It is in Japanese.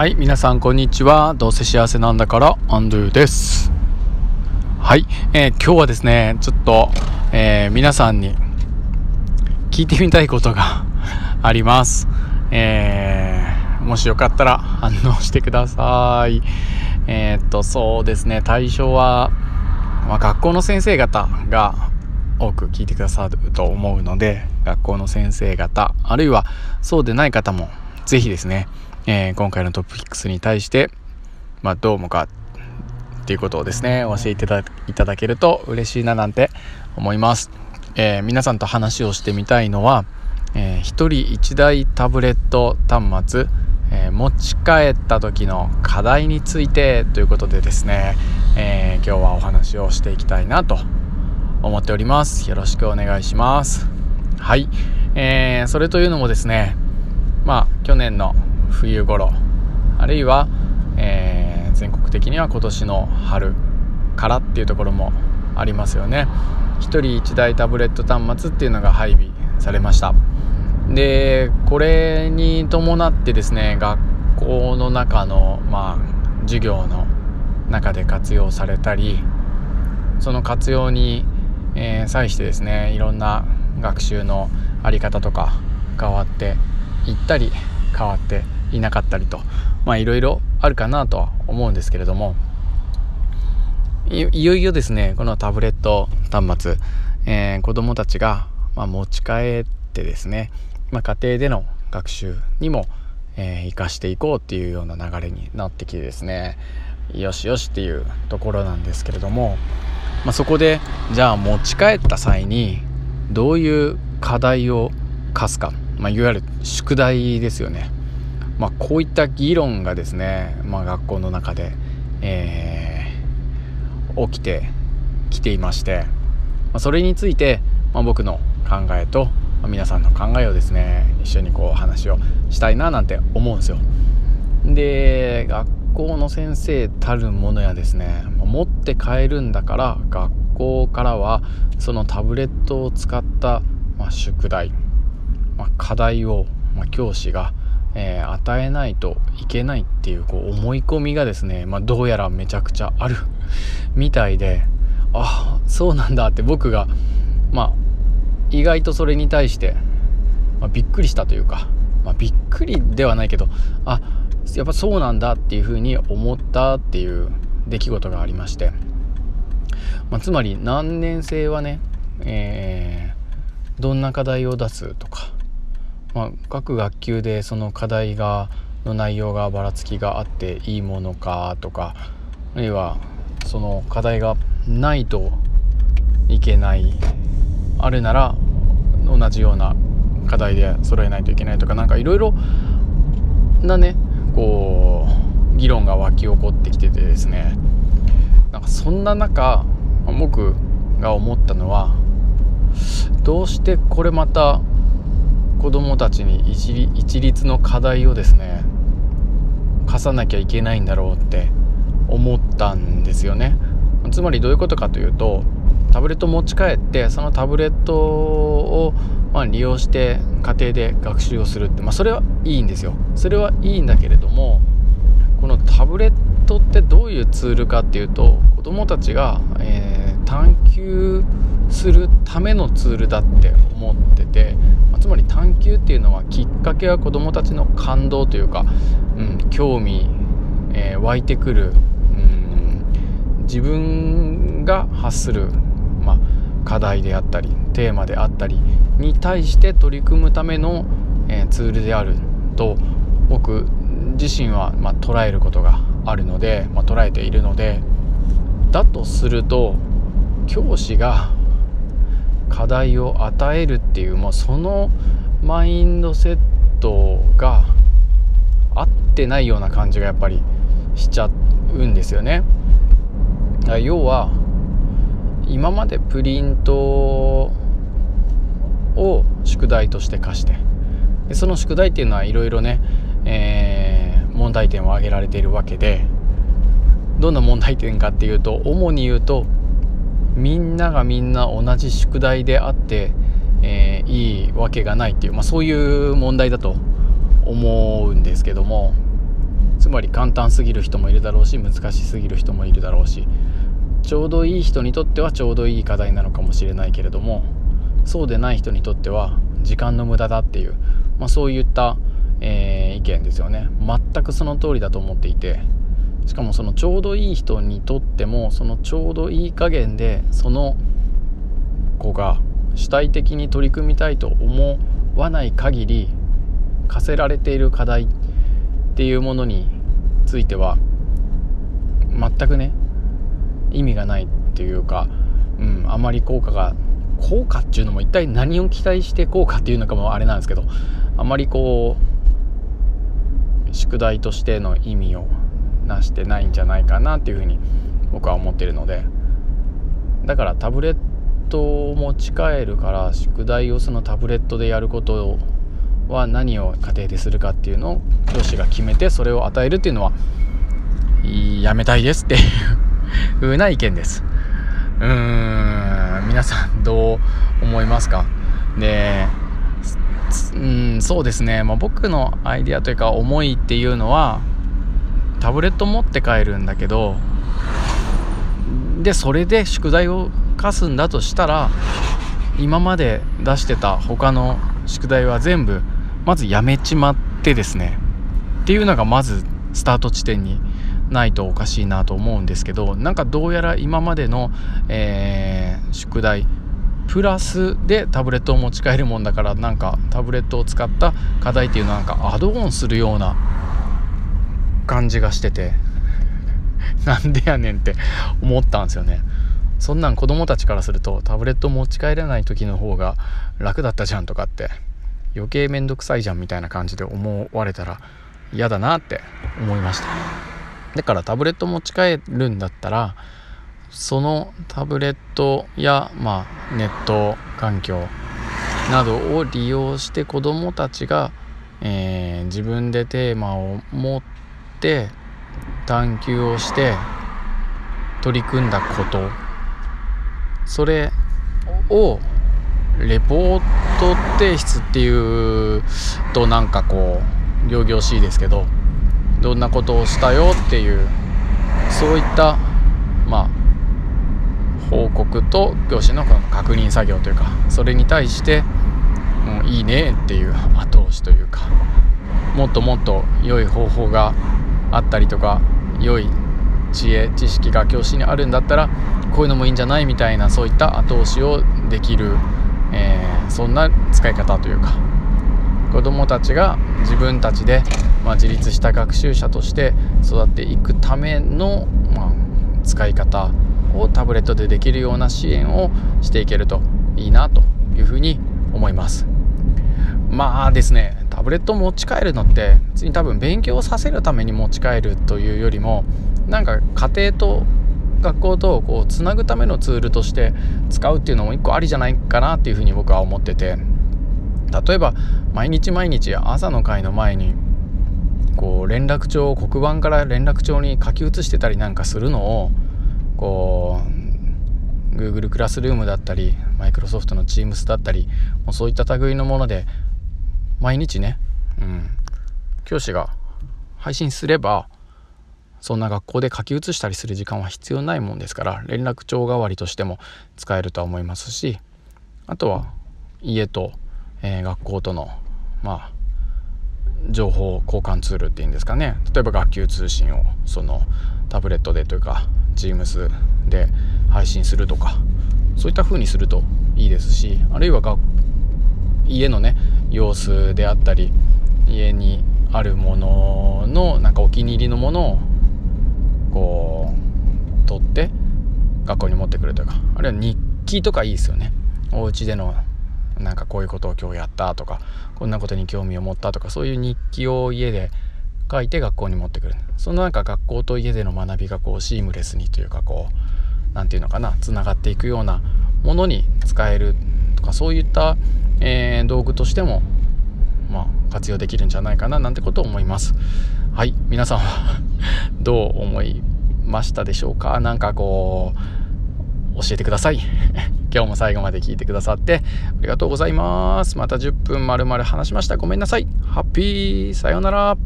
はい皆さんこんにちは。どうせ幸せなんだからアンドゥです。はい、えー、今日はですねちょっと、えー、皆さんに聞いてみたいことが あります、えー、もしよかったら反応してください。えー、っとそうですね対象は、まあ、学校の先生方が多く聞いてくださると思うので学校の先生方あるいはそうでない方も是非ですね、えー、今回のトピックスに対して、まあ、どう思うかっていうことをですね教えていただけると嬉しいななんて思います、えー、皆さんと話をしてみたいのは、えー、1人1台タブレット端末えー、持ち帰った時の課題についてということでですね、えー、今日はお話をしていきたいなと思っております。よろしくお願いします。はい、えー、それというのもですねまあ去年の冬頃。あるいは、えー、全国的には今年の春からっていうところもありますよね。1人1台タブレット端末っていうのが配備されました。でこれに伴ってですね学校の中のまあ授業の中で活用されたりその活用にえー、際してですねいろんな学習の在り方とか変わっていったり変わっていなかったりとまあいろいろあるかなとは思うんですけれどもいよいよですねこのタブレット端末、えー、子どもたちが、まあ、持ち帰ってですね、まあ、家庭での学習にも、えー、生かしていこうっていうような流れになってきてですねよしよしっていうところなんですけれどもまあ、そこでじゃあ持ち帰った際にどういう課題を課すか、まあ、いわゆる宿題ですよね、まあ、こういった議論がですね、まあ、学校の中で、えー、起きてきていまして、まあ、それについて、まあ、僕の考えと、ま、皆さんの考えをですね一緒にこう話をしたいななんて思うんですよ。で学校の先生たるものやですね持って帰るんだから学校からはそのタブレットを使った、まあ、宿題、まあ、課題を、まあ、教師が、えー、与えないといけないっていうこう思い込みがですね、まあ、どうやらめちゃくちゃある みたいであそうなんだって僕がまあ意外とそれに対して、まあ、びっくりしたというか、まあ、びっくりではないけどあやっぱそうなんだっていうふうに思ったっていう出来事がありまして、まあ、つまり何年生はね、えー、どんな課題を出すとか、まあ、各学級でその課題がの内容がばらつきがあっていいものかとかあるいはその課題がないといけないあるなら同じような課題で揃えないといけないとか何かいろいろなねこう議論が湧き起こってきててですね。なんかそんな中僕が思ったのはどうしてこれまた子どもたちに一律の課題をですね課さなきゃいけないんだろうって思ったんですよね。つまりどういうことかというとタブレット持ち帰ってそのタブレットをま、利用して家庭で学習をするって、まあ、それはいいんですよ。それはいいんだけれどもこのタブレットってどういうツールかっていうと子どもたちが、えー、探求するためのツールだって思ってて、まあ、つまり探求っていうのはきっかけは子どもたちの感動というか、うん、興味、えー、湧いてくる、うん、自分が発する、まあ、課題であったりテーマであったりに対して取り組むための、えー、ツールであると僕自身は、まあ、捉えることがあるので、ま、捉えているのでだとすると教師が課題を与えるっていうもうそのマインドセットが合ってないような感じがやっぱりしちゃうんですよね。要は今までプリントを宿題として課してでその宿題っていうのはいろいろね、えー、問題点を挙げられているわけでどんな問題点かっていうと主に言うとみんながみんな同じ宿題であって、えー、いいわけがないっていう、まあ、そういう問題だと思うんですけどもつまり簡単すぎる人もいるだろうし難しすぎる人もいるだろうしちょうどいい人にとってはちょうどいい課題なのかもしれないけれどもそうでない人にとっては時間の無駄だっていう、まあ、そういった、えー、意見ですよね。全くその通りだと思っていてしかもそのちょうどいい人にとってもそのちょうどいい加減でその子が主体的に取り組みたいと思わない限り課せられている課題っていうものについては全くね意味がないっていうか、うん、あまり効果が効果っていうのも一体何を期待して効果っていうのかもあれなんですけどあまりこう宿題としての意味をなしてないんじゃないかなっていうふうに僕は思ってるのでだからタブレットを持ち帰るから宿題をそのタブレットでやることは何を家庭でするかっていうのを教師が決めてそれを与えるっていうのはやめたいですっていう風な意見ですうーん皆さんどう思いますか？でうんそうですね、まあ、僕のアイデアというか思いっていうのはタブレット持って帰るんだけどでそれで宿題を課すんだとしたら今まで出してた他の宿題は全部まずやめちまってですね。っていうのがまずスタート地点にないとおかしいなと思うんですけどなんかどうやら今までの、えー、宿題プラスでタブレットを持ち帰るもんだからなんかタブレットを使った課題っていうのはなんかアドオンするような感じがしてて なんでやねんって思ったんですよね。そんなん子供たちからするとタブレット持ち帰れない時の方が楽だったじゃんとかって余計めんどくさいじゃんみたいな感じで思われたら嫌だなって思いました。だからタブレット持ち帰るんだったらそのタブレットや、まあ、ネット環境などを利用して子どもたちが、えー、自分でテーマを持ってって探求をして取り組んだこと。それをレポート提出っていうとなんかこう仰々しいですけどどんなことをしたよっていうそういったまあ報告と教師の確認作業というかそれに対してもういいねっていう後押しというかもっともっと良い方法があったりとか良い知恵知識が教師にあるんだったらこういうのもいいんじゃないみたいなそういった後押しをできる、えー、そんな使い方というか子どもたちが自分たちで、まあ、自立した学習者として育っていくための、まあ、使い方をタブレットでできるような支援をしていけるといいなというふうに思います。まあですねタブレット持ち帰るのって別に多分勉強させるために持ち帰るというよりもなんか家庭と学校とこうつなぐためのツールとして使うっていうのも一個ありじゃないかなっていうふうに僕は思ってて例えば毎日毎日朝の会の前にこう連絡帳を黒板から連絡帳に書き写してたりなんかするのをこう Google クラスルームだったりマイクロソフトの Teams だったりもうそういった類のもので毎日ね、うん、教師が配信すればそんな学校で書き写したりする時間は必要ないもんですから連絡帳代わりとしても使えるとは思いますしあとは家と、えー、学校とのまあ情報交換ツールっていうんですかね。例えば学級通信をそのタブレットでというか Teams で配信するとかそういった風にするといいですしあるいは家のね様子であったり家にあるもののなんかお気に入りのものをこう取って学校に持ってくるというかあるいは日記とかいいですよね。お家でのなんかこういうことを今日やったとかこんなことに興味を持ったとかそういう日記を家で書いて学校に持ってくる。そのなんか学校と家での学びがこうシームレスにというかこう何て言うのかなつながっていくようなものに使えるとかそういった、えー、道具としても、まあ、活用できるんじゃないかななんてことを思います。はい皆さんは どう思いましたでしょうか？何かこう教えてください。今日も最後まで聞いてくださってありがとうございます。また10分まるまる話しました。ごめんなさい。ハッピー。さようなら。